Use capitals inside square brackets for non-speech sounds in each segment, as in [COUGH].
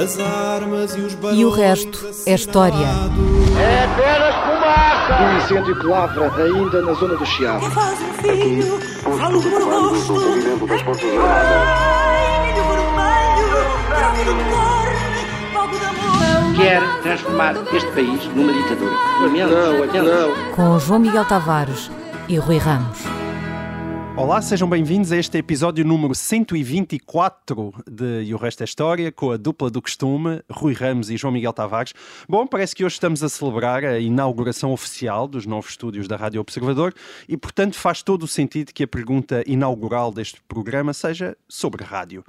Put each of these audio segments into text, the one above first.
As armas e os E o resto é história. É apenas fumaça! Um incêndio que lavra ainda na zona do Chiado. Que faz um filho, falo do meu rosto. Ai, milho vermelho, grave do cor, fogo de amor. Quer transformar este país numa ditadura. Não, não. Com João Miguel Tavares e Rui Ramos. Olá, sejam bem-vindos a este episódio número 124 de E o Resto é História, com a dupla do costume, Rui Ramos e João Miguel Tavares. Bom, parece que hoje estamos a celebrar a inauguração oficial dos novos estúdios da Rádio Observador e, portanto, faz todo o sentido que a pergunta inaugural deste programa seja sobre rádio.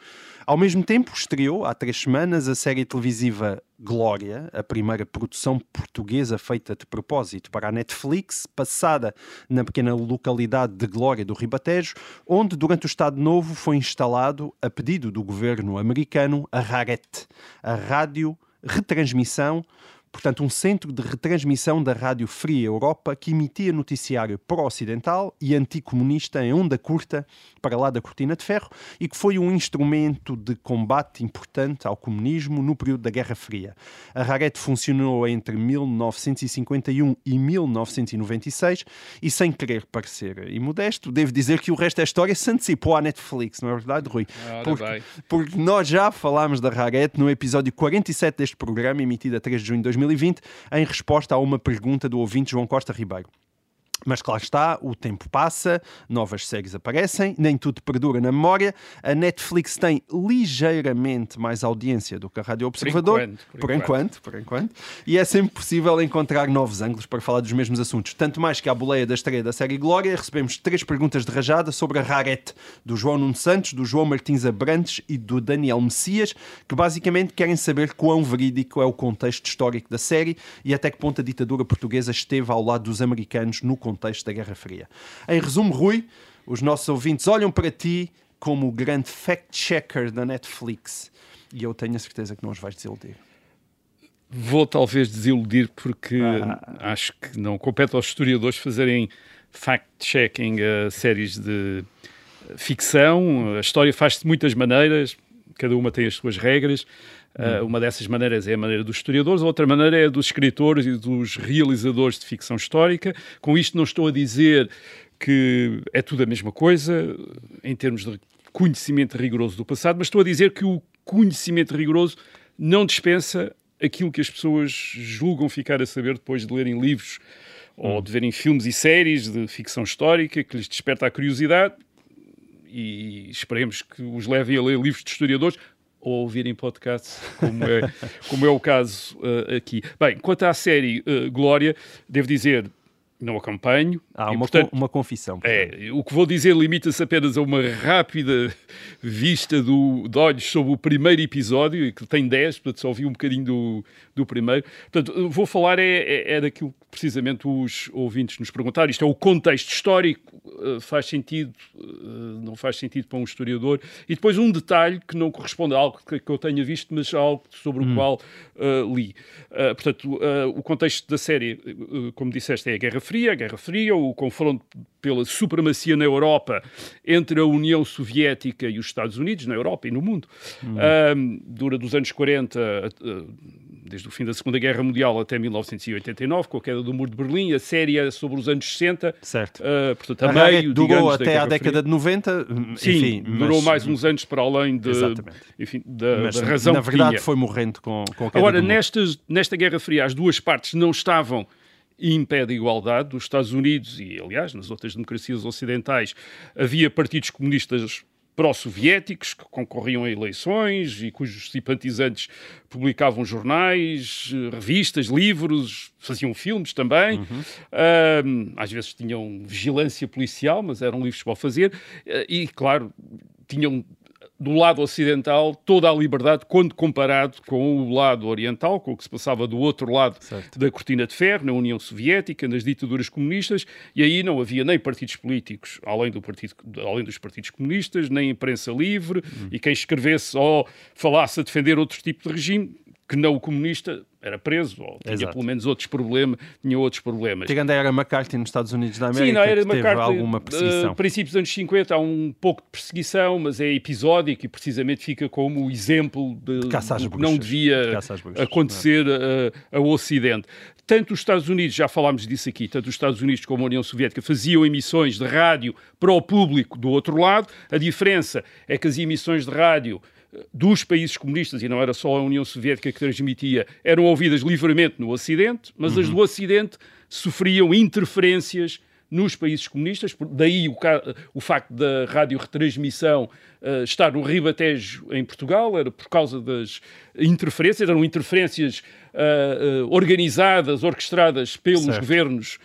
Ao mesmo tempo, estreou há três semanas a série televisiva Glória, a primeira produção portuguesa feita de propósito para a Netflix, passada na pequena localidade de Glória do Ribatejo, onde durante o Estado Novo foi instalado, a pedido do governo americano, a RARET, a Rádio Retransmissão portanto, um centro de retransmissão da Rádio Fria Europa que emitia noticiário pró-ocidental e anticomunista em onda curta para lá da cortina de ferro e que foi um instrumento de combate importante ao comunismo no período da Guerra Fria. A Rarete funcionou entre 1951 e 1996 e, sem querer parecer imodesto, devo dizer que o resto da história se antecipou à Netflix, não é verdade, Rui? Ora Porque, porque nós já falámos da Rarete no episódio 47 deste programa, emitido a 3 de junho de 2020, em resposta a uma pergunta do ouvinte João Costa Ribeiro. Mas claro está, o tempo passa, novas séries aparecem, nem tudo perdura na memória. A Netflix tem ligeiramente mais audiência do que a Rádio Observador. enquanto, por por enquanto. enquanto, por enquanto. E é sempre possível encontrar novos ângulos para falar dos mesmos assuntos. Tanto mais que à boleia da estreia da série Glória, recebemos três perguntas de rajada sobre a Rarete, do João Nuno Santos, do João Martins Abrantes e do Daniel Messias, que basicamente querem saber quão verídico é o contexto histórico da série e até que ponto a ditadura portuguesa esteve ao lado dos americanos no contexto da Guerra Fria. Em resumo, Rui, os nossos ouvintes olham para ti como o grande fact-checker da Netflix. E eu tenho a certeza que não os vais desiludir. Vou talvez desiludir porque Ah. acho que não compete aos historiadores fazerem fact-checking a séries de ficção. A história faz-se de muitas maneiras, cada uma tem as suas regras. Uh, uma dessas maneiras é a maneira dos historiadores, a outra maneira é dos escritores e dos realizadores de ficção histórica. Com isto não estou a dizer que é tudo a mesma coisa em termos de conhecimento rigoroso do passado, mas estou a dizer que o conhecimento rigoroso não dispensa aquilo que as pessoas julgam ficar a saber depois de lerem livros ou de verem filmes e séries de ficção histórica que lhes desperta a curiosidade e esperemos que os levem a ler livros de historiadores ou ouvirem podcasts, como é, como é o caso uh, aqui. Bem, quanto à série uh, Glória, devo dizer, não acompanho. Há e, uma, portanto, co- uma confissão. portanto. é, o que vou dizer limita-se apenas a uma rápida vista do, de olhos sobre o primeiro episódio, e que tem 10, portanto só vi um bocadinho do, do primeiro. Portanto, vou falar é, é, é daquilo que precisamente os ouvintes nos perguntaram. Isto é o contexto histórico, eh, faz sentido, eh, não faz sentido para um historiador. E depois um detalhe que não corresponde a algo que, que eu tenha visto, mas algo sobre o qual eh, li. Eh, portanto, eh, o contexto da série, como disseste, é a Guerra Fria, a Guerra Fria, o confronto pela supremacia na Europa entre a União Soviética e os Estados Unidos, na Europa e no mundo. Dura dos anos 40, eh, desde o fim da Segunda Guerra Mundial até 1989, com a queda do Muro de Berlim. A série é sobre os anos 60, Certo. ah, portanto, a A meio, durou digamos, da até à década Fria. de 90, Sim, enfim, durou mas- mais uns anos para além de, enfim, da, mas da razão na que verdade tinha. foi morrendo com, com a queda Agora, nestas, nesta Guerra Fria, as duas partes não estavam em pé de igualdade. Dos Estados Unidos e, aliás, nas outras democracias ocidentais, havia partidos comunistas pró-soviéticos que concorriam a eleições e cujos simpatizantes publicavam jornais, revistas, livros, faziam filmes também. Ahm, às vezes tinham vigilância policial, mas eram livros para o fazer. Eh, E, claro, tinham do lado ocidental toda a liberdade quando comparado com o lado oriental, com o que se passava do outro lado Certo. da cortina de ferro, na União Soviética, nas ditaduras comunistas, e aí não havia nem partidos políticos, além, do partido, além dos partidos comunistas, nem imprensa livre, e quem escrevesse ou falasse a defender outro tipo de regime que não o comunista era preso, ou tinha Exato. pelo menos outros problemas, tinha outros problemas. Tirando a era McCarthy nos Estados Unidos da América, Sim, não, era que teve McCarthy, alguma perseguição. Uh, princípios dos anos 50 há um pouco de perseguição, mas é episódico e precisamente fica como o exemplo de, bruxas. não De devia às bruxas, é? acontecer a- ao Ocidente. Tanto os Estados Unidos, já falámos disso aqui, tanto os Estados Unidos como a União Soviética faziam emissões de rádio para o público do outro lado. A diferença é que as emissões de rádio eh, dos países comunistas, e não era só a União Soviética que transmitia, eram ouvidas livremente no Ocidente, mas as do Ocidente sofriam interferências nos países comunistas, daí o, o facto da radioretransmissão eh, estar no Ribatejo em Portugal, era por causa das interferências, eram interferências eh, eh, organizadas, orquestradas pelos Certo. governos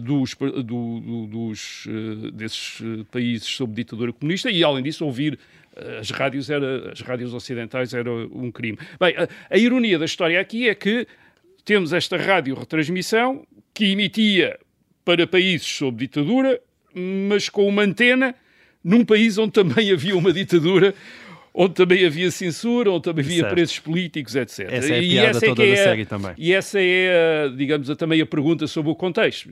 dos, do- do- dos, desses países sob ditadura comunista e, além disso, ouvir as rádios, era, as rádios ocidentais era um crime. Bem, a, a ironia da história aqui é que temos esta rádio retransmissão que emitia para países sob ditadura, mas com uma antena num país onde também havia uma ditadura, onde também havia censura, onde também havia Certo. presos políticos, etc. Essa é a E piada essa toda que da é a- série também. E essa é, digamos, a- também a pergunta sobre o contexto.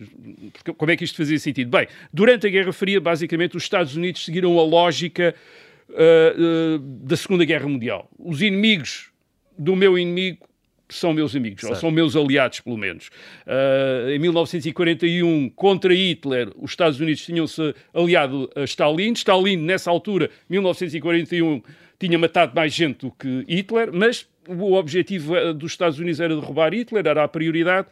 Porque, como é que isto fazia sentido? Bem, durante a Guerra Fria, basicamente, os Estados Unidos seguiram a lógica ah, da Segunda Guerra Mundial. Os inimigos do meu inimigo são meus amigos, ou Certo. são meus aliados, pelo menos. Ah, em 1941, contra Hitler, os Estados Unidos tinham-se aliado a Stalin. Stalin, nessa altura, 1941, tinha matado mais gente do que Hitler, mas o objetivo dos Estados Unidos era derrubar Hitler, era a prioridade.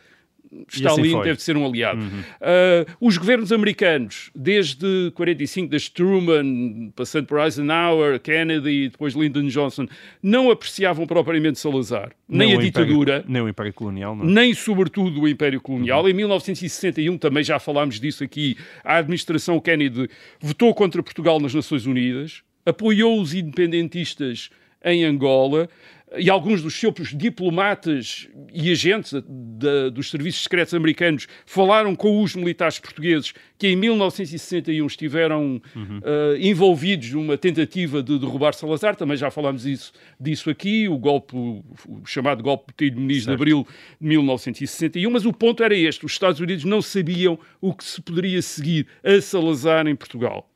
Stalin foi. deve ser um aliado. Ah, os governos americanos, desde 45, desde Truman, passando por Eisenhower, Kennedy, depois Lyndon Johnson, não apreciavam propriamente Salazar, nem, a o ditadura Império, nem o Império Colonial, não é? nem sobretudo o Império Colonial. Em 1961, também já falámos disso aqui, a administração Kennedy votou contra Portugal nas Nações Unidas, apoiou os independentistas em Angola e alguns dos seus diplomatas e agentes da- dos serviços secretos americanos falaram com os militares portugueses que em 1961 estiveram eh, envolvidos numa tentativa de derrubar Salazar. Também já falámos isso, disso aqui, o golpe, o chamado golpe de Muniz de. Abril de 1961, mas o ponto era este: os Estados Unidos não sabiam o que se poderia seguir a Salazar em Portugal.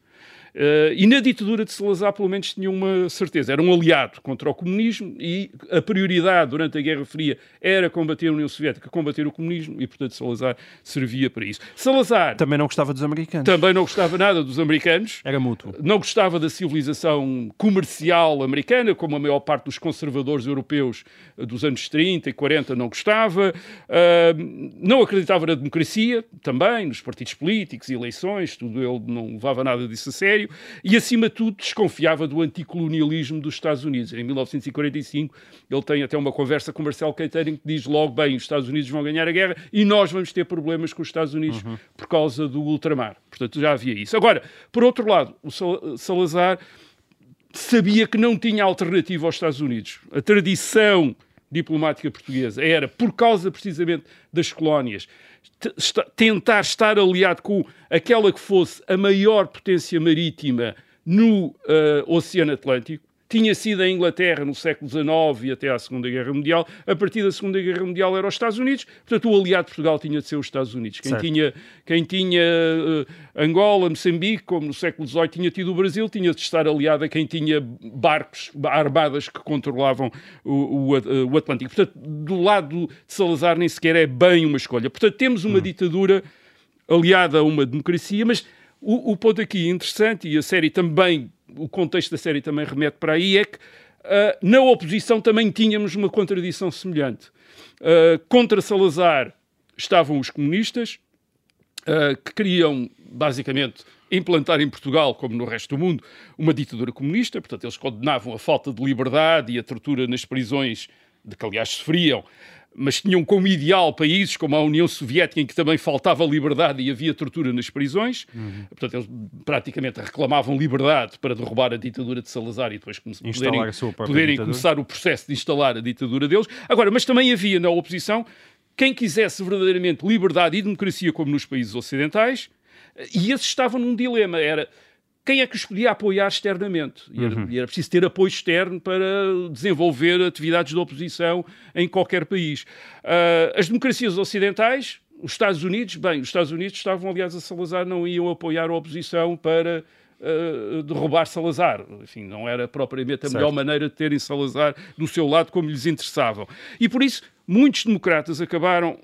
Eh, e na ditadura de Salazar, pelo menos, tinham uma certeza: era um aliado contra o comunismo e a prioridade durante a Guerra Fria era combater a União Soviética, combater o comunismo e, portanto, Salazar servia para isso. Salazar Também não gostava dos americanos. também não gostava nada dos americanos. Era mútuo. Não gostava da civilização comercial americana, como a maior parte dos conservadores europeus dos anos 30 e 40 não gostava. Ah, não acreditava na democracia, também, nos partidos políticos, eleições, tudo. Ele não levava nada disso a sério. E, acima de tudo, desconfiava do anticolonialismo dos Estados Unidos. Em 1945, ele tem até uma conversa com Marcelo Catering que diz logo, bem, os Estados Unidos vão ganhar a guerra e nós vamos ter problemas com os Estados Unidos por causa do ultramar. Portanto, já havia isso. Agora, por outro lado, o Sal- Salazar sabia que não tinha alternativa aos Estados Unidos. A tradição diplomática portuguesa era, por causa precisamente das colónias, tentar estar aliado com aquela que fosse a maior potência marítima no eh, Oceano Atlântico. Tinha sido a Inglaterra no século XIX e até à Segunda Guerra Mundial. A partir da Segunda Guerra Mundial era os Estados Unidos. Portanto, o aliado de Portugal tinha de ser os Estados Unidos. Quem Certo. tinha, quem tinha eh, Angola, Moçambique, como no século XVIII tinha tido o Brasil, tinha de estar aliado a quem tinha barcos, armadas que controlavam o, o, eh, o Atlântico. Portanto, do lado de Salazar nem sequer é bem uma escolha. Portanto, temos uma ditadura aliada a uma democracia, mas o, o ponto aqui interessante, e a série também, o contexto da série também remete para aí, é que ah, na oposição também tínhamos uma contradição semelhante. Ah, contra Salazar estavam os comunistas, uh, que queriam, basicamente, implantar em Portugal, como no resto do mundo, uma ditadura comunista. Portanto, eles condenavam a falta de liberdade e a tortura nas prisões, de que, aliás, sofriam, mas tinham como ideal países como a União Soviética, em que também faltava liberdade e havia tortura nas prisões. Portanto, eles praticamente reclamavam liberdade para derrubar a ditadura de Salazar e depois poderem, poderem começar o processo de instalar a ditadura deles. Agora, mas também havia na oposição quem quisesse verdadeiramente liberdade e democracia como nos países ocidentais, e esses estavam num dilema, era quem é que os podia apoiar externamente. E era, e era, preciso ter apoio externo para desenvolver atividades de oposição em qualquer país. Uh, as democracias ocidentais, os Estados Unidos, bem, os Estados Unidos estavam aliás a Salazar, não iam apoiar a oposição para uh, derrubar Salazar. Enfim, não era propriamente a certo. melhor maneira de terem Salazar do seu lado como lhes interessavam. E por isso, muitos democratas acabaram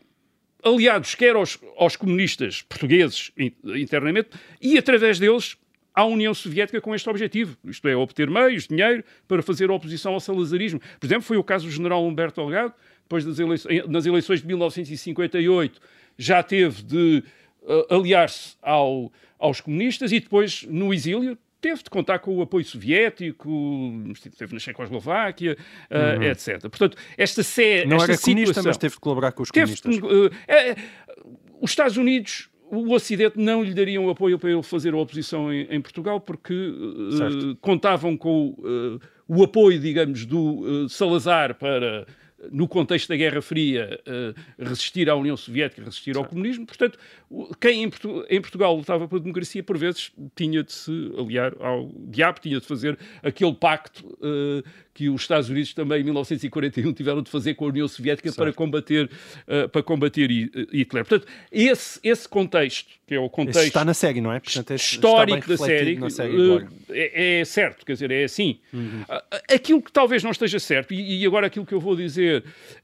aliados quer aos, aos comunistas portugueses internamente e através deles à União Soviética com este objetivo, isto é, obter meios, dinheiro para fazer oposição ao salazarismo. Por exemplo, foi o caso do general Humberto Delgado, depois das eleições, nas eleições de 1958, já teve de uh, aliar-se ao, aos comunistas e depois, no exílio, teve de contar com o apoio soviético, esteve na Checoslováquia, uh, uhum. etc. Portanto, esta sé, Não esta era situação, comunista, mas teve de colaborar com os comunistas. De, uh, os Estados Unidos o Ocidente não lhe daria um apoio para ele fazer a oposição em, em Portugal porque uh, contavam com uh, o apoio, digamos, do uh, Salazar para no contexto da Guerra Fria, uh, resistir à União Soviética, resistir ao comunismo. Portanto, quem em, Portu em, Portugal lutava pela democracia, por vezes, tinha de se aliar ao diabo, tinha de fazer aquele pacto uh, que os Estados Unidos também em 1941 tiveram de fazer com a União Soviética para combater, uh, para combater Hitler. Portanto, esse, esse contexto, que é o contexto... Esse está na série, não é? Portanto, histórico da série, série uh, é, é, certo, quer dizer, é assim. Uhum. Aquilo que talvez não esteja certo, e, e, agora aquilo que eu vou dizer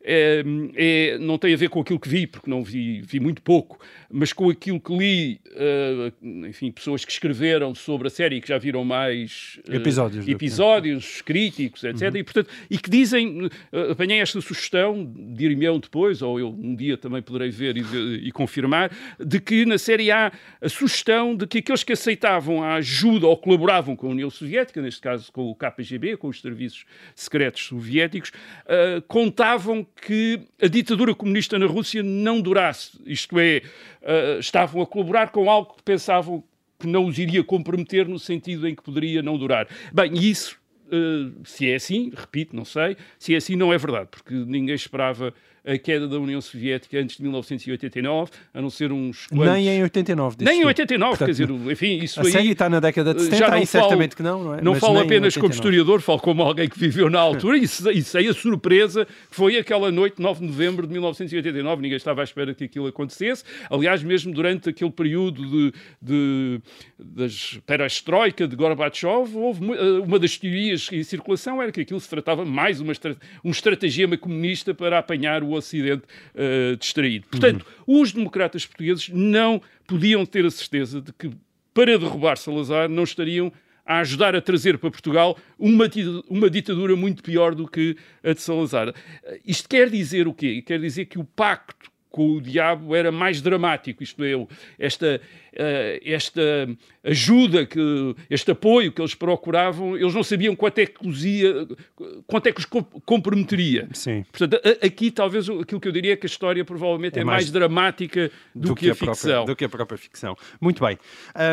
é, é, não tem a ver com aquilo que vi, porque não vi, vi muito pouco, mas com aquilo que li, uh, enfim, pessoas que escreveram sobre a série e que já viram mais episódios, episódios críticos, etc etc. Uhum. E, portanto, e que dizem, uh, apanhei esta sugestão, dir-me-ão depois, ou eu um dia também poderei ver e, e, confirmar, de que na série há a sugestão de que aqueles que aceitavam a ajuda ou colaboravam com a União Soviética, neste caso com o KGB, com os serviços secretos soviéticos, uh, contavam que a ditadura comunista na Rússia não durasse. Isto é, uh, estavam a colaborar com algo que pensavam que não os iria comprometer no sentido em que poderia não durar. Bem, isso Uh, se é assim, repito, não sei, se é assim não é verdade, porque ninguém esperava a queda da União Soviética antes de 1989, a não ser uns quantos... Nem em 89, Nem em 89, Portanto, quer dizer, enfim, isso a aí... Série está na década de 70, já não aí falo, certamente que não, não é? Não Mas falo apenas como historiador, falo como alguém que viveu na altura, e, sei a surpresa que foi aquela noite, 9 de novembro de 1989, ninguém estava à espera que aquilo acontecesse, aliás, mesmo durante aquele período de, de das perestroika de Gorbachev, houve eh, uma das teorias em circulação era que aquilo se tratava mais uma, um estratagema comunista para apanhar o Ocidente uh, distraído. Portanto, uhum. os democratas portugueses não podiam ter a certeza de que, para derrubar Salazar, não estariam a ajudar a trazer para Portugal uma, uma ditadura muito pior do que a de Salazar. Isto quer dizer o quê? Quer dizer que o pacto com o diabo era mais dramático, isto é, esta, uh, esta ajuda, que, este apoio que eles procuravam, eles não sabiam quanto é que os ia, quanto é que os comprometeria. Sim. Portanto, aqui talvez aquilo que eu diria é que a história provavelmente é, é mais, mais, dramática do, do que, que, a, ficção. Própria, do que a própria ficção. Muito bem.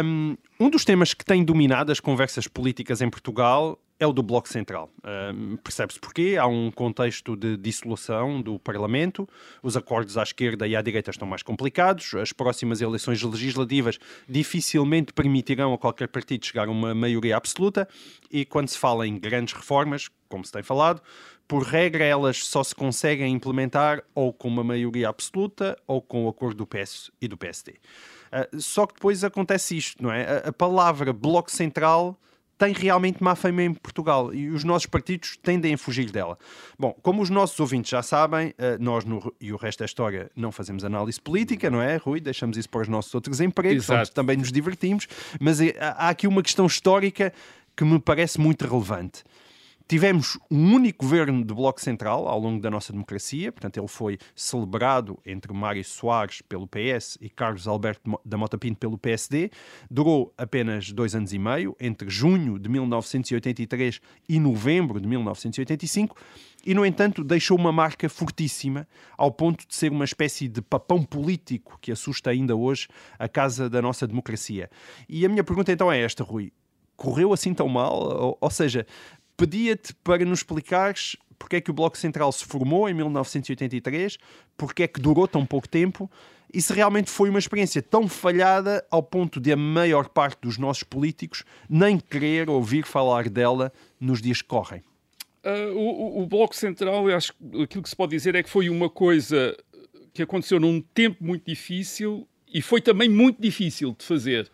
Um, um dos temas que tem dominado as conversas políticas em Portugal é o do Bloco Central. Percebe-se porquê? Há um contexto de dissolução do Parlamento, os acordos à esquerda e à direita estão mais complicados, as próximas eleições legislativas dificilmente permitirão a qualquer partido chegar a uma maioria absoluta e quando se fala em grandes reformas, como se tem falado, por regra elas só se conseguem implementar ou com uma maioria absoluta ou com o acordo do PS e do PSD. Uh, ah, só que depois acontece isto, não é? A, a palavra Bloco Central tem realmente má fama em Portugal e os nossos partidos tendem a fugir dela. Bom, como os nossos ouvintes já sabem, eh, nós no, e o resto da história não fazemos análise política, não é, Rui? Deixamos isso para os nossos outros empregos, onde também nos divertimos, mas eh, há aqui uma questão histórica que me parece muito relevante. Tivemos um único governo de Bloco Central ao longo da nossa democracia, portanto, ele foi celebrado entre Mário Soares pelo PS e Carlos Alberto da Mota Pinto pelo PSD. Durou apenas dois anos e meio, entre junho de 1983 e novembro de 1985, e, no entanto, deixou uma marca fortíssima, ao ponto de ser uma espécie de papão político que assusta ainda hoje a casa da nossa democracia. E a minha pergunta então é esta, Rui correu assim tão mal? Ou, ou seja, pedia-te para nos explicares porque é que o Bloco Central se formou em 1983, porque é que durou tão pouco tempo e se realmente foi uma experiência tão falhada ao ponto de a maior parte dos nossos políticos nem querer ouvir falar dela nos dias que correm. Uh, o, o, Bloco Central, eu acho que aquilo que se pode dizer é que foi uma coisa que aconteceu num tempo muito difícil e foi também muito difícil de fazer.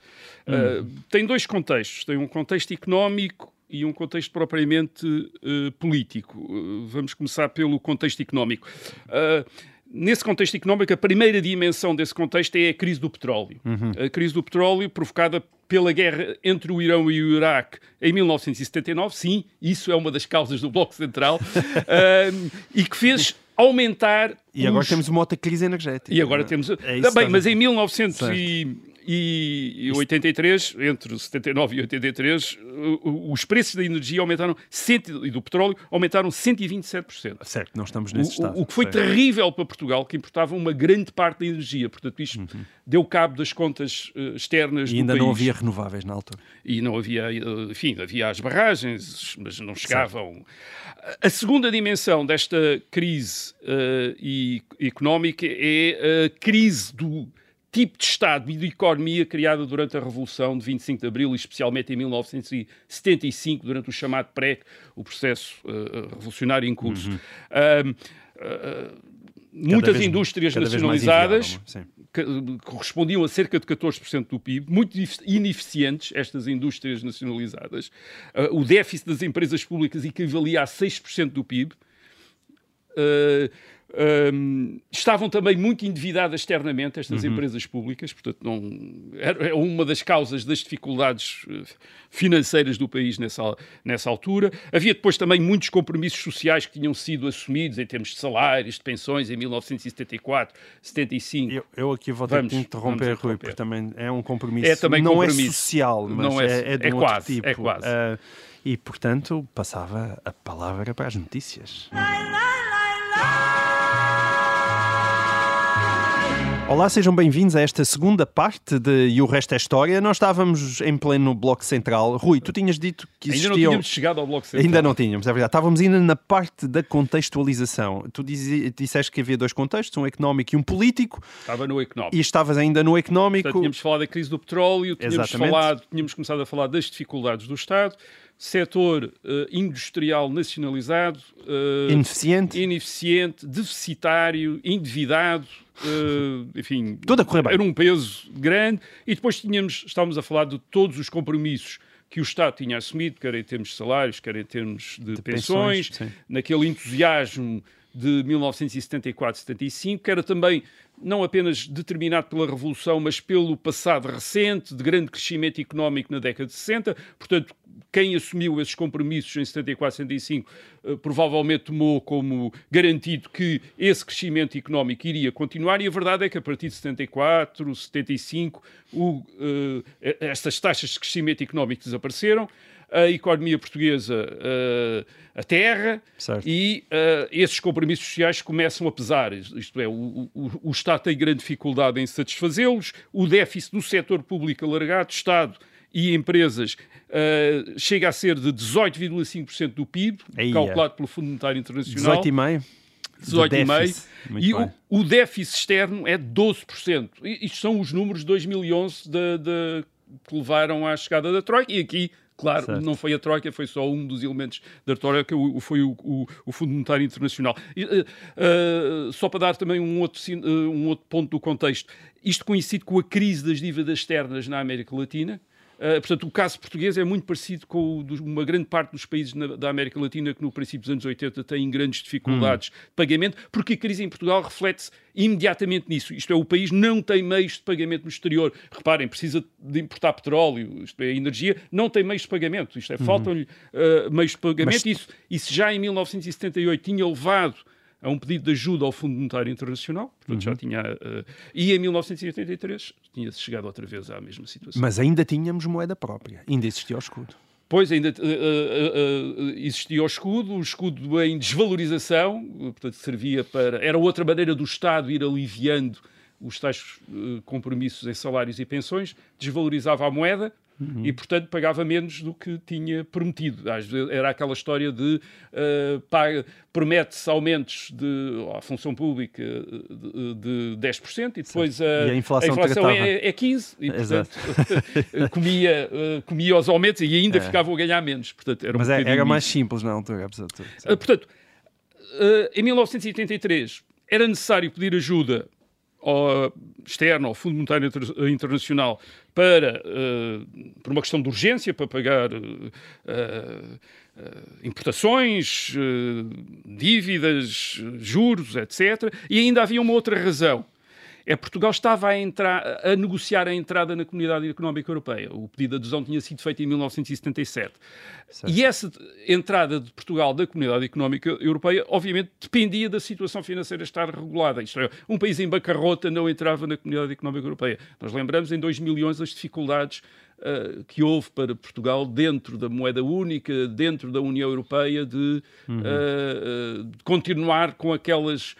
Uh, tem dois contextos. Tem um contexto económico e um contexto propriamente uh, político. Uh, vamos começar pelo contexto económico. Nesse contexto económico, a primeira dimensão desse contexto é a crise do petróleo. Uhum. A crise do petróleo provocada pela guerra entre o Irão e o Iraque em 1979, sim, isso é uma das causas do Bloco Central, uh, [LAUGHS] e que fez aumentar. E agora temos uma outra crise energética. E agora temos. É Também, mas em 1900 e e 83, entre 79 e 83, os preços da energia aumentaram, e do petróleo, aumentaram 127%. Certo, nós estamos nesse estado. O, o que foi certo. terrível para Portugal, que importava uma grande parte da energia. Portanto, isto uhum. deu cabo das contas uh, externas e ainda não havia renováveis na altura. E não havia, enfim, havia as barragens, mas não chegavam. Certo. A segunda dimensão desta crise uh, e, económica é a crise do tipo de Estado e de economia criada durante a Revolução de 25 de Abril, e especialmente em 1975, durante o chamado PREC, o processo uh, revolucionário em curso. Uhum. Uh, uh, muitas vez, indústrias nacionalizadas que correspondiam a cerca de 14% do PIB, muito ineficientes estas indústrias nacionalizadas. o déficit das empresas públicas equivalia a 6% do PIB. Uh, um, estavam também muito endividadas externamente estas uhum. empresas públicas, portanto, não, era uma das causas das dificuldades eh, financeiras do país nessa, nessa altura. Havia depois também muitos compromissos sociais que tinham sido assumidos em termos de salários, de pensões, em 1974, 75. Eu, eu aqui vou ter que interromper, Rui, porque também é um compromisso. É também não é compromisso. é social, mas não é, é, é de é um quase, tipo. É quase. Uh, e, portanto, passava a palavra para as notícias. Olá, sejam bem-vindos a esta segunda parte de E o Resto é História. Nós estávamos em pleno Bloco Central. Rui, tu tinhas dito que existiam... Ainda não tínhamos chegado ao Bloco Central. Ainda não tínhamos, é verdade. Estávamos ainda na parte da contextualização. Tu disseste que havia dois contextos, um económico e um político. Estava no económico. E estavas ainda no económico. Portanto, tínhamos falado da crise do petróleo, tínhamos, falado, tínhamos começado a falar das dificuldades do Estado, setor uh, industrial nacionalizado, uh, ineficiente. ineficiente, deficitário, endividado, uh, enfim, Tudo a correr bem. era um peso grande. E depois tínhamos, estávamos a falar de todos os compromissos que o Estado tinha assumido, quer em termos de salários, quer em termos de, de pensões, pensões naquele entusiasmo de 1974-75, que era também não apenas determinado pela Revolução, mas pelo passado recente, de grande crescimento económico na década de 60. Portanto, quem assumiu esses compromissos em 74, 75, uh, provavelmente tomou como garantido que esse crescimento económico iria continuar, e a verdade é que a partir de 74, 75, o, uh, estas taxas de crescimento económico desapareceram a economia portuguesa uh, a terra certo. e uh, esses compromissos sociais começam a pesar. Isto é, o, o, o Estado tem grande dificuldade em satisfazê-los, o déficit do setor público alargado, Estado e empresas uh, chega a ser de 18,5% do PIB, calculado é. pelo Fundo Monetário Internacional. 18,5%. 18,5%. E o, o, déficit externo é 12%. Isto são os números de 2011 de, de, que levaram à chegada da Troika. E aqui Claro, certo. não foi a Troika, foi só um dos elementos da Troika, foi o, o, o Fundo Monetário Internacional. E, uh, uh, só para dar também um outro, uh, um outro ponto do contexto, isto coincide com a crise das dívidas externas na América Latina, Uh, portanto, o caso português é muito parecido com o de uma grande parte dos países na, da América Latina que no princípio dos anos 80 têm grandes dificuldades hum. de pagamento, porque a crise em Portugal reflete-se imediatamente nisso. Isto é, o país não tem meios de pagamento no exterior. Reparem, precisa de importar petróleo, isto é, energia, não tem meios de pagamento. Isto é, uhum. faltam-lhe uh, meios de pagamento. Mas... Isso, isso já em 1978 tinha levado a um pedido de ajuda ao Fundo Monetário Internacional, portanto uhum. já tinha. Uh, e em 1983 tinha-se chegado outra vez à mesma situação. Mas ainda tínhamos moeda própria, ainda existia o escudo. Pois, ainda uh, uh, existia o escudo, o escudo em desvalorização, portanto servia para. Era outra maneira do Estado ir aliviando os tais uh, compromissos em salários e pensões, desvalorizava a moeda, Uhum. E, portanto, pagava menos do que tinha prometido. Às vezes era aquela história de uh, promete-se aumentos de à função pública de, de 10% e depois a, e a, inflação, a inflação é, é 15% e, portanto, [LAUGHS] comia, uh, comia os aumentos e ainda é. ficavam a ganhar menos. Portanto, era Mas um é, era mais simples na altura, apesar de tudo. Uh, portanto, em 1983 era necessário pedir ajuda ao, externo ao Fundo Monetário Internacional para, uh, por uma questão de urgência, para pagar uh, importações, dívidas, juros, etc. E ainda havia uma outra razão é Portugal estava a, entrar, a negociar a entrada na Comunidade Económica Europeia. O pedido de adesão tinha sido feito em 1977. Certo. E essa entrada de Portugal da Comunidade Económica Europeia, obviamente, dependia da situação financeira estar regulada. Isto é, um país em bancarrota não entrava na Comunidade Económica Europeia. Nós lembramos em 2000 milhões as dificuldades uh, que houve para Portugal dentro da moeda única, dentro da União Europeia, de, uhum. uh, de continuar com aquelas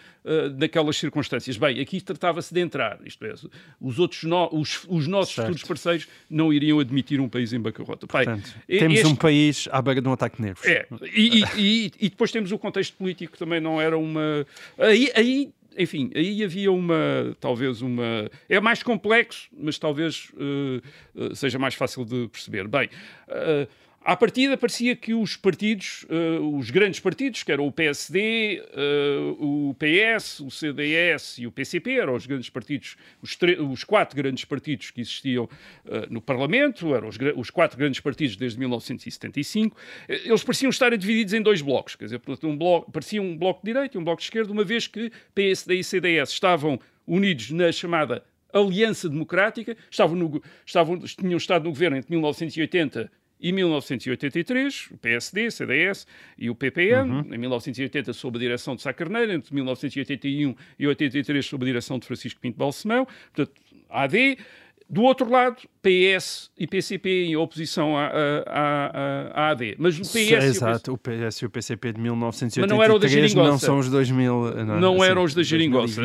daquelas circunstâncias. Bem, aqui tratava-se de entrar, isto é, os outros no, os, os, nossos certo. futuros parceiros não iriam admitir um país em bancarrota. Portanto, temos este... um país à beira de um ataque de nervos. É, e, e, e, depois temos o contexto político que também não era uma. Aí, aí enfim, aí havia uma, talvez uma. É mais complexo, mas talvez uh, seja mais fácil de perceber. Bem. Uh, à partida parecia que os partidos, uh, os grandes partidos, que eram o PSD, uh, o PS, o CDS e o PCP, eram os grandes partidos, os, os quatro grandes partidos que existiam uh, no Parlamento, eram os, os, quatro grandes partidos desde 1975, eles pareciam estar divididos em dois blocos, quer dizer, um bloco, parecia um bloco de direita e um bloco de esquerda, uma vez que PSD e CDS estavam unidos na chamada Aliança Democrática, estavam, no, estavam tinham estado no governo entre 1980 e 1983, o PSD, CDS e o PPM, uhum. em 1980 sob a direção de Sá Carneiro, entre 1981 e 83 sob a direção de Francisco Pinto Balsemão, portanto, AD, do outro lado, PS e PCP em oposição à, à, à, AD. Mas o PS. Exato, o PS e o PCP de 1983 mas não, era o da não são os 2000. Não, não assim, eram os da Geringonça.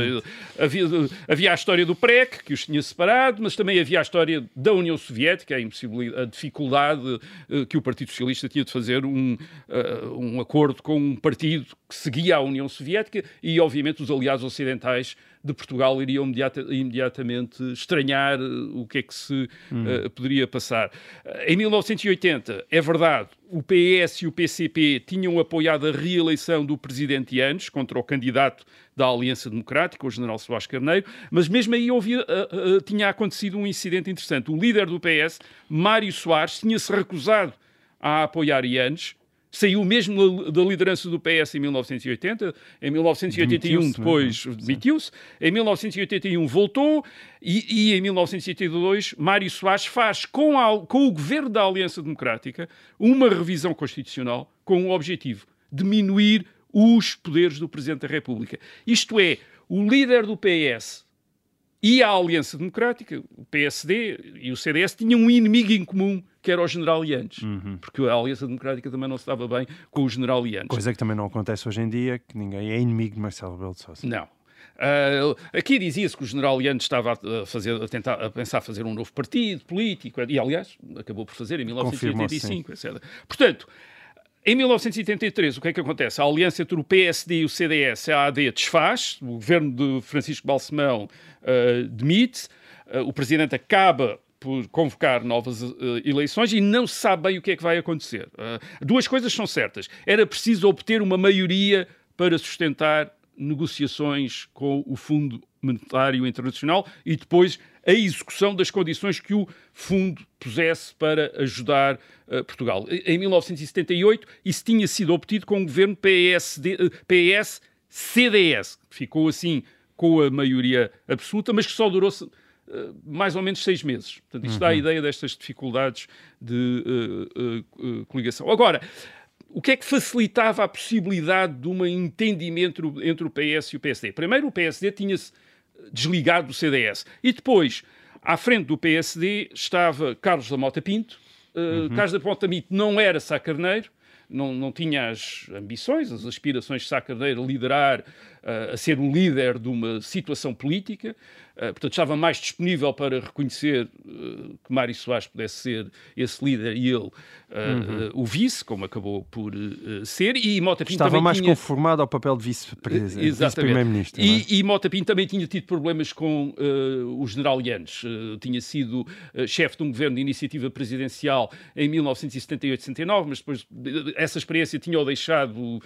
Havia, havia a história do PREC, que os tinha separado, mas também havia a história da União Soviética, a, impossibilidade, a dificuldade uh, que o Partido Socialista tinha de fazer um, uh, um acordo com um partido que seguia a União Soviética e, obviamente, os aliados ocidentais de Portugal iriam imediata, imediatamente estranhar eh, o que é que se uh, poderia passar. Eh, em 1980, é verdade, o PS e o PCP tinham apoiado a reeleição do presidente Yanes contra o candidato da Aliança Democrática, o general Soares Carneiro, mas mesmo aí uh, uh, tinha acontecido um incidente interessante. O líder do PS, Mário Soares, tinha-se recusado a apoiar Yanes saiu mesmo da liderança do PS em 1980, em 1981 demitiu depois demitiu-se, em 1981 voltou e, e, em 1982 Mário Soares faz com, a, com o governo da Aliança Democrática uma revisão constitucional com o objetivo de diminuir os poderes do Presidente da República. Isto é, o líder do PS e a Aliança Democrática, o PSD e o CDS, tinham um inimigo em comum que era o general Yanes, uhum. porque a Aliança Democrática também não se dava bem com o general Yanes. Coisa que também não acontece hoje em dia, que ninguém é inimigo de Marcelo Rebelo de Sousa. Não. Uh, aqui dizia-se que o general Yanes estava a, fazer, a, tentar, a pensar fazer um novo partido político, e aliás, acabou por fazer em 1985, etc. Portanto, em 1983, o que é que acontece? A aliança entre o PSD e o CDS, a AD, desfaz, o governo de Francisco Balsemão uh, demite, uh, o presidente acaba por convocar novas uh, eleições e não se sabe bem o que é que vai acontecer. Duas coisas são certas. Era preciso obter uma maioria para sustentar negociações com o Fundo Monetário Internacional e depois a execução das condições que o fundo pusesse para ajudar uh, Portugal. Em 1978, isso tinha sido obtido com o governo PSD, PS-CDS, que ficou assim com a maioria absoluta, mas que só durou eh, mais ou menos seis meses. Portanto, isto uhum. dá a uhum. ideia destas dificuldades de uh, uh, coligação. Agora, o que é que facilitava a possibilidade de um entendimento entre o PS e o PSD? Primeiro, o PSD tinha-se desligado do CDS. E depois, à frente do PSD, estava Carlos da Mota Pinto. Uh, uhum. Carlos da Mota Pinto não era Sá Carneiro, não, não tinha as ambições, as aspirações de Sá Carneiro a liderar, a ser o líder de uma situação política. Uh, portanto, estava mais disponível para reconhecer uh, que Mário Soares pudesse ser esse líder e ele uh, uhum. o vice, como acabou por ser, e Mota Pinto Estava mais tinha... conformado ao papel de vice-primeiro-ministro. Vice e, é? e Mota Pinto também tinha tido problemas com o general Yanes. tinha sido chefe de um governo de iniciativa presidencial em 1978-79, mas depois essa experiência tinha-o deixado,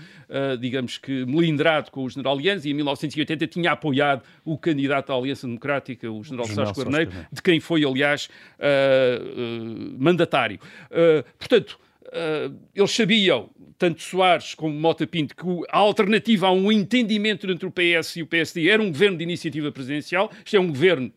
digamos que, melindrado com o general Yanes e em 1980 tinha apoiado o candidato à Aliança Democrática, o general, Sá Carneiro, de quem foi, aliás, uh, uh, mandatário. Uh, eles sabiam, tanto Soares como Mota Pinto, que a alternativa a um entendimento entre o PS e o PSD era um governo de iniciativa presidencial. Isto é um governo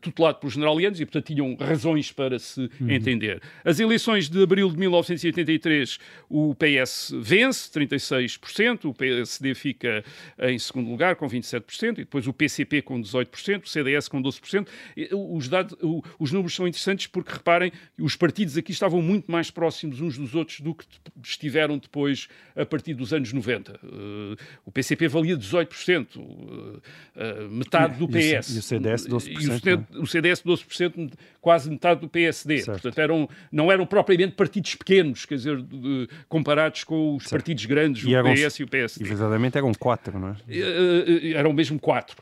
tutelado pelo general Leandros e, portanto, tinham razões para se uhum. entender. As eleições de abril de 1983, o PS vence, 36%, o PSD fica em segundo lugar, com 27%, e depois o PCP com 18%, o CDS com 12%. Os, dados, os números são interessantes porque, reparem, os partidos aqui estavam muito mais próximos uns dos outros do que estiveram depois a partir dos anos 90. Uh, o PCP valia 18%, uh, uh, metade do PS. E o CDS 12% e o, CDS 12%, quase metade do PSD. Certo. Portanto, eram, não eram propriamente partidos pequenos, quer dizer, comparados com os certo. partidos grandes, e o eram, PS e o PSD. E verdadeiramente eram quatro, não é? Eram mesmo quatro.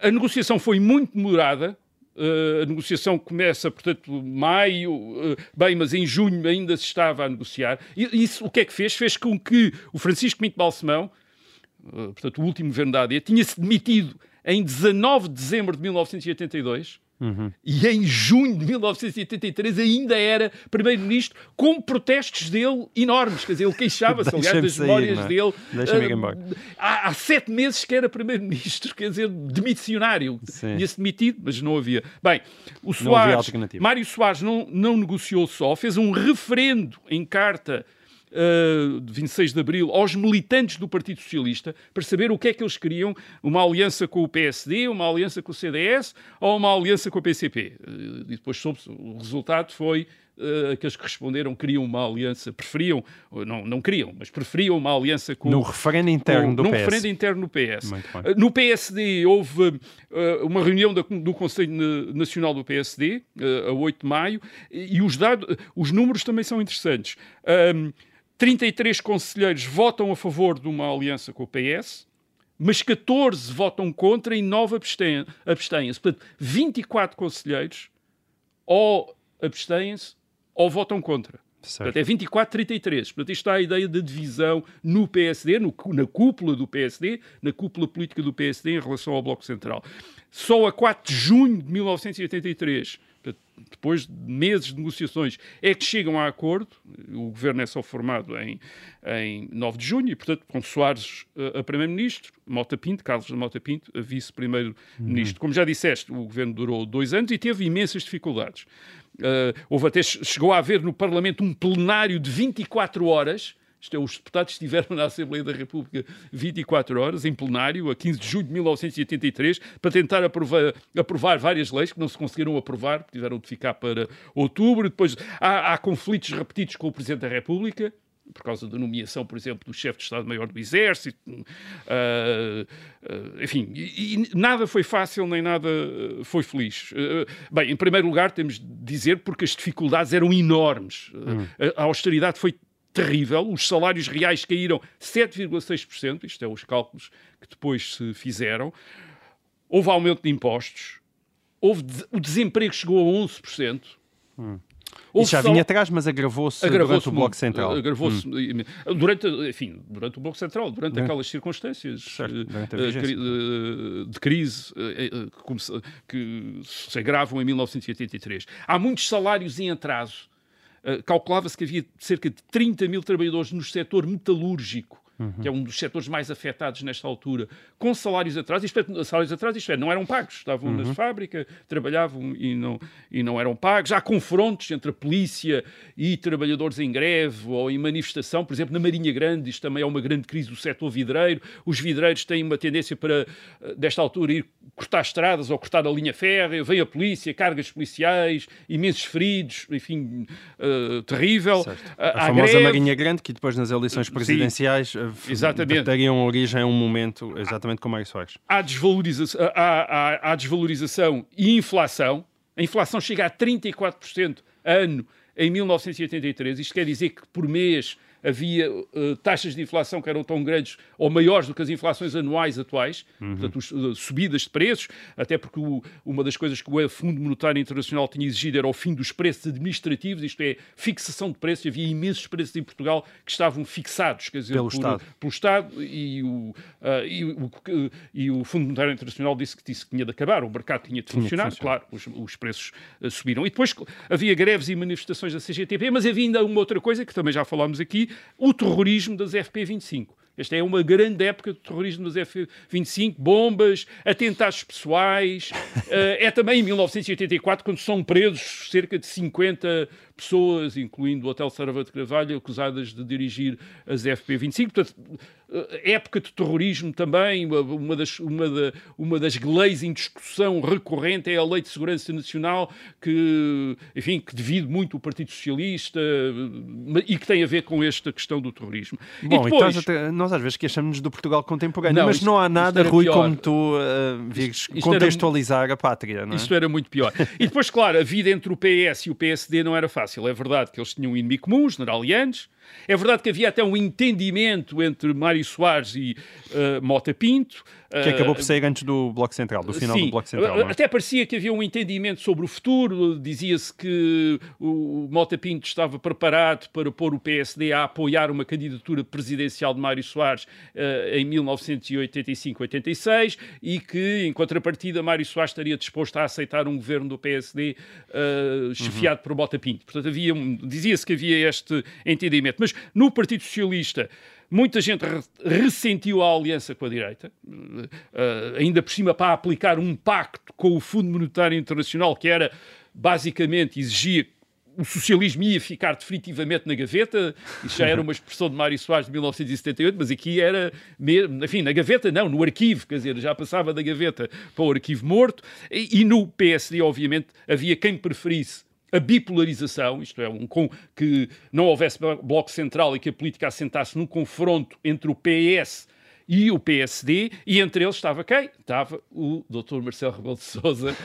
A negociação foi muito demorada, Uh, a negociação começa, portanto, maio, uh, bem, mas em junho ainda se estava a negociar. E isso o que é que fez? Fez com que o Francisco Pinto Balsemão, uh, portanto, o último governo da AD, tinha-se demitido em 19 de dezembro de 1982. Uhum. E em junho de 1983 ainda era primeiro-ministro, com protestos dele enormes. Quer dizer, ele queixava-se, [LAUGHS] aliás, das memórias é? dele. Uh, há, há, sete meses que era primeiro-ministro, quer dizer, demissionário. Tinha-se demitido, mas não havia. Bem, o Soares, Mário Soares não, não negociou só, fez um referendo em carta uh, de 26 de Abril aos militantes do Partido Socialista para saber o que é que eles queriam, uma aliança com o PSD, uma aliança com o CDS ou uma aliança com o PCP. Uh, eh, e depois soube o resultado foi uh, aqueles que responderam queriam uma aliança, preferiam, não, não queriam, mas preferiam uma aliança com... No referendo interno com, do no PS. No referendo interno no PS. Uh, no PSD houve uh, uma reunião da, do Conselho Nacional do PSD, a 8 de maio, e, os dados, os números também são interessantes. 33 conselheiros votam a favor de uma aliança com o PS, mas 14 votam contra e 9 abstêm-se. Portanto, 24 conselheiros ou abstêm-se ou votam contra. Portanto, é 24-33. Portanto, isto dá a ideia de divisão no PSD, no, na cúpula do PSD, na cúpula política do PSD em relação ao Bloco Central. Só a 4 de junho de 1983 depois de meses de negociações, é que chegam a acordo. O governo é só formado em, em 9 de junho e, portanto, com Soares a, a primeiro-ministro, Mota Pinto, Carlos de Mota Pinto, a vice-primeiro-ministro. Uhum. Como já disseste, o governo durou dois anos e teve imensas dificuldades. Uh, houve até, chegou a haver no Parlamento um plenário de 24 horas os deputados estiveram na Assembleia da República 24 horas, em plenário, a 15 de julho de 1983, para tentar aprovar, aprovar várias leis que não se conseguiram aprovar, tiveram de ficar para outubro. Depois há, há conflitos repetidos com o Presidente da República, por causa da nomeação, por exemplo, do chefe de Estado-Maior do Exército. Uh, uh, enfim, e, e, nada foi fácil nem nada foi feliz. Uh, bem, em primeiro lugar, temos de dizer porque as dificuldades eram enormes. Hum. A, a austeridade foi terrível. Os salários reais caíram 7,6%, isto é os cálculos que depois se fizeram. Houve aumento de impostos. Houve de, o desemprego chegou a 11%. Hum. Isso já vinha atrás, mas agravou-se agravou durante o Bloco Central. Agravou-se, hum. durante, enfim, durante o Bloco Central, durante hum. aquelas circunstâncias certo, uh, de crise uh, que se agravam em 1983. Há muitos salários em atraso eh, calculava-se que havia cerca de 30 mil trabalhadores no setor metalúrgico uhum. que é um dos setores mais afetados nesta altura, com salários atrás, isto é, salários atrás, isto é, não eram pagos, estavam uhum. na fábrica, trabalhavam e não, e não eram pagos. Há confrontos entre a polícia e trabalhadores em greve ou em manifestação, por exemplo, na Marinha Grande, isto também é uma grande crise do setor vidreiro. Os vidreiros têm uma tendência para, eh, desta altura, ir cortar estradas ou cortar a linha férrea, vem a polícia, cargas policiais, imensos feridos, enfim, uh, terrível. A, a famosa greve... Marinha Grande, que depois nas eleições presidenciais Sim Exatamente. teriam origem a um momento exatamente como Mário Soares. há há- há desvalorização e inflação. A inflação chega a 34% ano em 1983. Isto quer dizer que por mês havia eh, taxas de inflação que eram tão grandes ou maiores do que as inflações anuais atuais, portanto, os, eh, subidas de preços, até porque o- uma das coisas que o Fundo Monetário Internacional tinha exigido era o fim dos preços administrativos, isto é, fixação de preços. Havia imensos preços em Portugal que estavam fixados, quer dizer, Pelo por- Estado. pelo Estado e o, ah, e, o, e o Fundo Monetário Internacional disse que, disse que tinha de acabar, o mercado tinha de Tinha de funcionar, funcionar. claro, os, os preços subiram. E depois havia greves e manifestações da CGTP, mas havia ainda uma outra coisa que também já falámos aqui, o terrorismo das FP25. Esta é uma grande época de terrorismo das F-25, bombas, atentados pessoais. [LAUGHS] Eh, é também em 1984, quando são presos cerca de 50 pessoas, incluindo o Hotel Sarava de Carvalho, acusadas de dirigir as FP25. Portanto, eh, época de terrorismo também, uma- das, uma, da- uma das leis em discussão recorrente é a Lei de Segurança Nacional, que, enfim, que divide muito o Partido Socialista eh, e que tem a ver com esta questão do terrorismo. Bom, e depois, até- nós às vezes queixamos do Portugal contemporâneo, Não, mas isto- não há nada, Rui, pior. como tu uh, vires isto era- contextualizar a pátria, não é? Isto era muito pior. E depois, claro, a vida entre o PS e o PSD não era fácil. É verdade que eles tinham um inimigo comum, o general. É verdade que havia até um entendimento entre Mário Soares e eh, Mota Pinto. Que acabou por sair antes do Bloco Central, do final Sim, do Bloco Central. é? até parecia que havia um entendimento sobre o futuro. Dizia-se que o Mota Pinto estava preparado para pôr o PSD a apoiar uma candidatura presidencial de Mário Soares eh, em 1985-86 e que, em contrapartida, Mário Soares estaria disposto a aceitar um governo do PSD eh, chefiado por Mota Pinto. Portanto, um- dizia-se que havia este entendimento. Mas no Partido Socialista. Muita gente re- ressentiu a aliança com a direita, eh, ainda por cima para aplicar um pacto com o Fundo Monetário Internacional, que era basicamente exigia o socialismo ia ficar definitivamente na gaveta, isso já era uma expressão de Mário Soares de 1978, mas aqui era, mesmo, enfim, na gaveta não, no arquivo, quer dizer, já passava da gaveta para o arquivo morto, e, e no PSD, obviamente, havia quem preferisse a bipolarização, isto é, um, com, que não houvesse bloco central e que a política assentasse num confronto entre o PS e o PSD, e entre eles estava quem? Estava o Dr. Marcelo Rebelo de Sousa,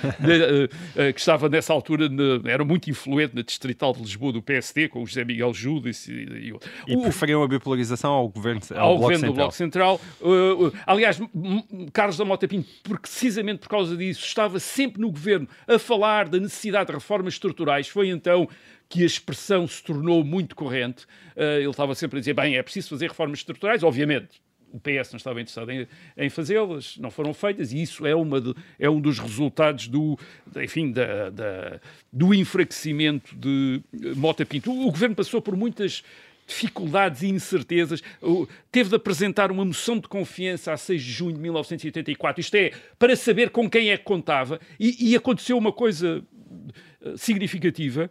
[LAUGHS] que estava nessa altura, era muito influente na Distrital de Lisboa do PSD, com o José Miguel Judas e, e, outro. E O- preferiam a bipolarização ao governo ao, ao governo Central. do Bloco Central. Uh, uh, aliás, Carlos da Mota Pinto, precisamente por causa disso, estava sempre no governo a falar da necessidade de reformas estruturais. Foi então que a expressão se tornou muito corrente. Uh, ele estava sempre a dizer, bem, é preciso fazer reformas estruturais, obviamente. O PS não estava interessado em, em fazê-las, não foram feitas, e isso é, uma de- é um dos resultados do, enfim, da- da- do enfraquecimento de eh, Mota Pinto. O, governo passou por muitas dificuldades e incertezas. Teve de apresentar uma moção de confiança a 6 de junho de 1984, isto é, para saber com quem é que contava, e, e aconteceu uma coisa eh, significativa.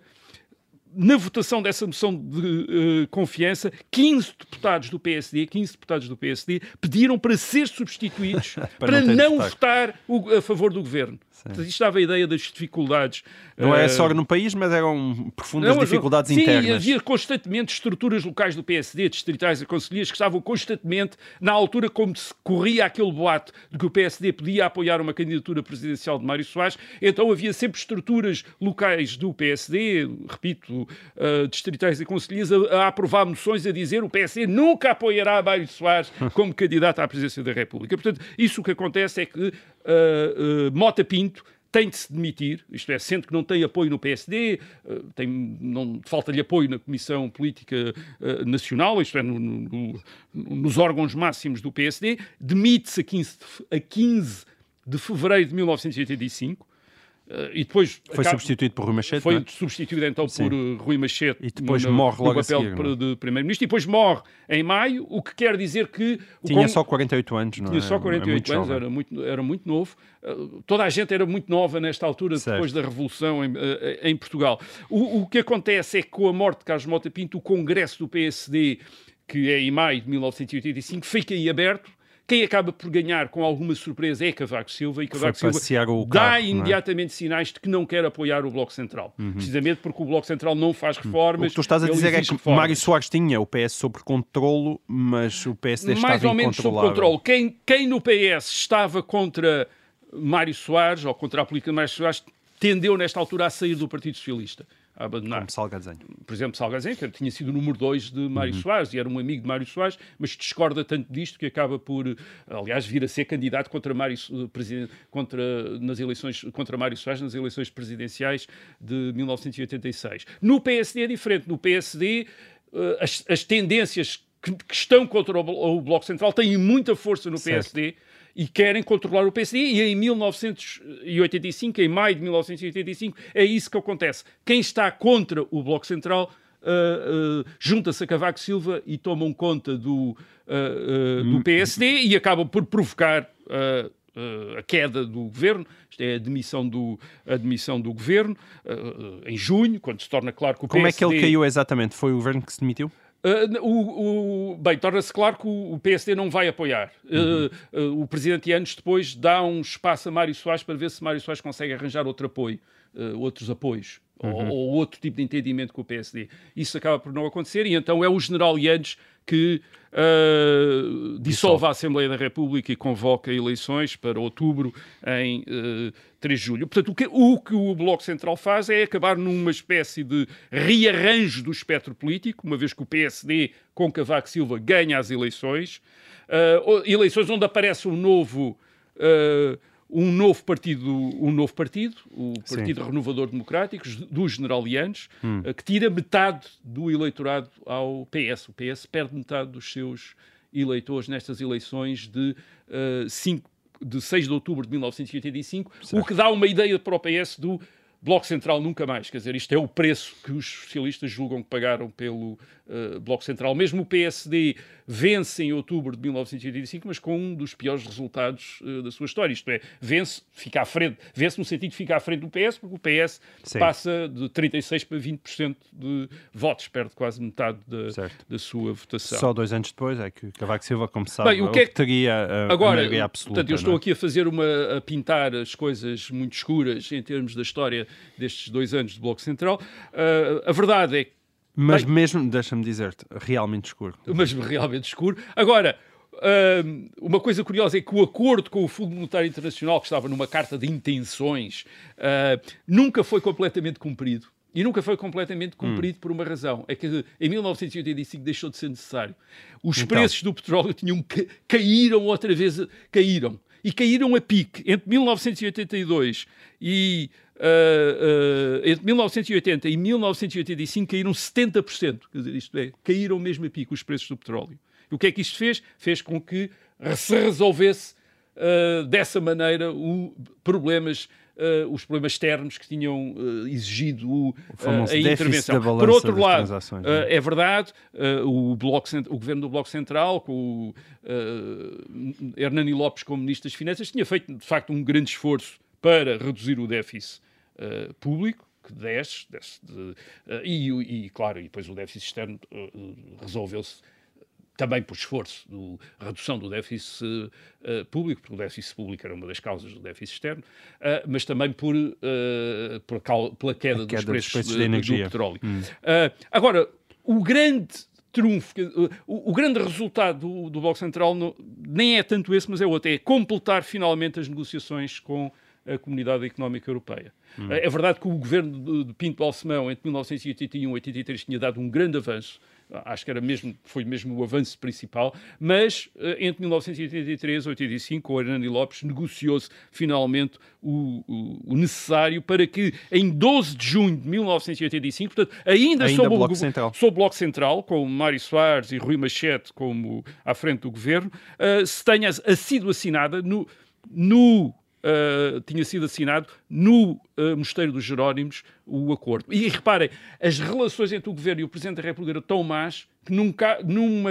Na votação dessa moção de eh, confiança, 15 deputados do PSD, 15 deputados do PSD pediram para ser substituídos [LAUGHS] para, não ter não destaque. votar o- a favor do governo. Portanto, isto dava a ideia das dificuldades. Não é eh, só no país, mas eram profundas não, dificuldades sim, internas. havia constantemente estruturas locais do PSD, distritais e conselheiros, que estavam constantemente, na altura, como se corria aquele boato de que o PSD podia apoiar uma candidatura presidencial de Mário Soares, então havia sempre estruturas locais do PSD, repito, uh, distritais e conselheiros, a, a aprovar moções a dizer o PSD nunca apoiará Mário Soares como candidato à presidência da República. Portanto, isso o que acontece é que uh, uh, Mota Pinto tem de se demitir, isto é, sendo que não tem apoio no PSD, eh, tem, não, falta-lhe apoio na Comissão Política Nacional, isto é, no- no- no- nos órgãos máximos do PSD, demite-se a 15, de fe- a 15 de fevereiro de 1985 eh, e depois Foi acaba- substituído por Rui Machete, foi é? substituído então Sim. por uh, Rui Machete E depois no, morre logo no papel seguir, de- é? de primeiro-ministro e depois morre em maio, o que quer dizer que Tinha só 48 anos, não tinha é? só É 48 muito anos, jovem. era muito, era muito novo. Uh, toda a gente era muito nova nesta altura, Certo. depois da Revolução em, em Portugal. O, o que acontece é que com a morte de Carlos Mota Pinto, o Congresso do PSD, que é em maio de 1985, fica aí aberto. Quem acaba por ganhar com alguma surpresa é Cavaco Silva e Cavaco Foi Silva o dá carro, é? imediatamente sinais de que não quer apoiar o Bloco Central. Precisamente porque o Bloco Central não faz reformas. O que tu estás a dizer é que reformas. Mário Soares tinha o PS sob controlo, mas o PSD mais estava ou menos sob controle. Quem, quem no PS estava contra Mário Soares ou contra a política de Mário Soares tendeu nesta altura a sair do Partido Socialista, a abandonar. Como. Por exemplo, Salgazen, que tinha sido o número 2 de Mário Uhum. Soares e era um amigo de Mário Soares, mas discorda tanto disto que acaba por, aliás, vir a ser candidato contra Mário, presiden- contra, nas eleições, contra Mário Soares nas eleições presidenciais de 1986. No PSD é diferente. No PSD, eh, as, as tendências que, que estão contra o, o Bloco Central têm muita força no Certo. PSD e querem controlar o PSD. E em 1985, em maio de 1985, é isso que acontece. Quem está contra o Bloco Central uh, uh, junta-se a Cavaco Silva e tomam conta do, uh, do PSD e acabam por provocar. a queda do governo, isto é a demissão do, a demissão do governo, em junho, quando se torna claro que o Como é que ele PSD caiu exatamente? Foi o governo que se demitiu? Uh, o, o- bem, torna-se claro que o, o PSD não vai apoiar. Uh, uh, o Presidente, anos depois, dá um espaço a Mário Soares para ver se Mário Soares consegue arranjar outro apoio, outros apoios, ou, ou outro tipo de entendimento com o PSD. Isso acaba por não acontecer, e então é o General Yanes que uh, dissolve a Assembleia da República e convoca eleições para outubro em uh, 3 de julho. Portanto, o que, o que o Bloco Central faz é acabar numa espécie de rearranjo do espectro político, uma vez que o PSD, com Cavaco Silva, ganha as eleições. Uh, eleições onde aparece um novo... uh, um novo partido, um novo partido, o Partido Renovador Democrático, do General Yanes, uh, que tira metade do eleitorado ao PS. O PS perde metade dos seus eleitores nestas eleições de, uh, 5, de 6 de outubro de 1985, o que dá uma ideia para o PS do Bloco Central nunca mais. Quer dizer, isto é o preço que os socialistas julgam que pagaram pelo uh, Bloco Central. Mesmo o PSD vence em outubro de 1985, mas com um dos piores resultados uh, da sua história. Isto é, vence, fica à frente, vence no sentido de ficar à frente do PS, porque o PS Sim. passa de 36% para 20% de votos, perde quase metade da, da sua votação. Só dois anos depois é que Cavaco Silva, sabe, Bem, o que é que- teria a, a Agora, maioria absoluta. portanto, eu estou é? aqui a fazer uma a pintar as coisas muito escuras em termos da história destes dois anos de Bloco Central. Ah, a verdade é que Mas Bem- mesmo, deixa-me dizer-te, realmente escuro. mas realmente escuro. Agora, hum, uma coisa curiosa é que o acordo com o Fundo Monetário Internacional, que estava numa carta de intenções, ah, nunca foi completamente cumprido. E nunca foi completamente cumprido por uma razão. É que em 1985 deixou de ser necessário. Os Então. preços do petróleo tinham ca- caíram outra vez, caíram. E caíram a pique entre 1982 e ah, ah, entre 1980 e 1985 caíram 70%. Quer dizer, isto é, caíram mesmo a pique os preços do petróleo. E o que é que isto fez? Fez com que se resolvesse ah, dessa maneira o, problemas, ah, os problemas externos que tinham ah, exigido o, ah, a intervenção. Por outro lado, é? é verdade, o, Bloco, o governo do Bloco Central, com o Hernani Lopes como Ministro das Finanças, tinha feito, de facto, um grande esforço para reduzir o déficit público, que desce, desce de- ah, e, e, claro, e depois o déficit externo ah, resolveu-se também por esforço, do, redução do déficit eh, público, porque o déficit público era uma das causas do déficit externo, eh, mas também por, eh, por cau- pela queda, queda dos dos preços, preços de- de energia. do petróleo. Eh, agora, o grande trunfo, que- o, o grande resultado do, do Bloco Central no- nem é tanto esse, mas é outro, é completar finalmente as negociações com a Comunidade Económica Europeia. Eh, É verdade que o governo de, de Pinto Balsemão, entre 1981 e 83, tinha dado um grande avanço, acho que era mesmo, foi mesmo o avanço principal, mas eh, entre 1983 e 85, o Hernani Lopes negociou-se finalmente o, o- o necessário para que em 12 de junho de 1985, portanto, ainda, Ainda sob, o Bloco go- Central. sob o Bloco Central, com Mário Soares e Rui Machete como à frente do governo, eh, se tenha sido assinada no, no Uh, tinha sido assinado no uh, Mosteiro dos Jerónimos o acordo. E reparem, as relações entre o Governo e o Presidente da República eram tão más que nunca, numa,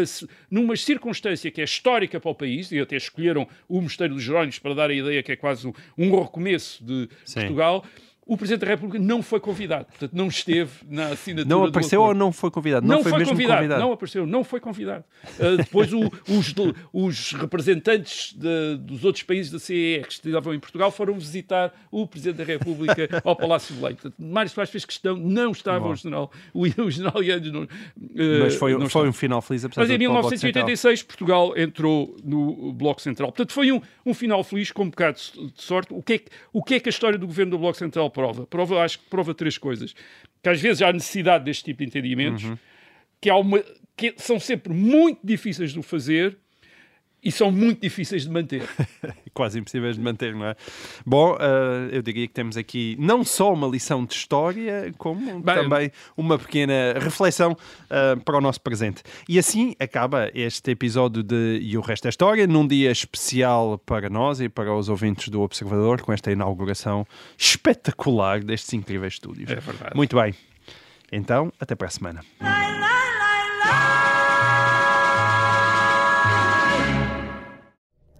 numa circunstância que é histórica para o país, e até escolheram o Mosteiro dos Jerónimos para dar a ideia que é quase um, um recomeço de Sim. Portugal, o Presidente da República não foi convidado, portanto não esteve na assinatura Não apareceu ou não foi convidado? Não, Não, foi, foi, convidado, convidado. não apareceu, não foi convidado. Uh, depois o- os, os representantes de- dos outros países da CEE que estiveram em Portugal foram visitar o Presidente da República [LAUGHS] ao Palácio de Leite. Portanto, Mário Soares fez questão, não estava Bom. o general, o, o general Yanes não, uh, Mas foi, não foi um final feliz, apesar Mas em do Bloco Central. 1986 Portugal entrou no Bloco Central. Portanto, foi um, um final feliz com um bocado de sorte. O que, é que, o que é que a história do governo do Bloco Central prova? Prova, acho que prova três coisas. Que às vezes há necessidade deste tipo de entendimentos, Uhum. que, há uma, que são sempre muito difíceis de o fazer e são muito difíceis de manter. [LAUGHS] Quase impossíveis de manter, não é? Bom, eh, eu diria que temos aqui não só uma lição de história, como Bem, também uma pequena reflexão eh, para o nosso presente. E assim acaba este episódio de E o Resto é História, num dia especial para nós e para os ouvintes do Observador, com esta inauguração espetacular destes incríveis estúdios. É verdade. Muito bem. Então, até para a semana.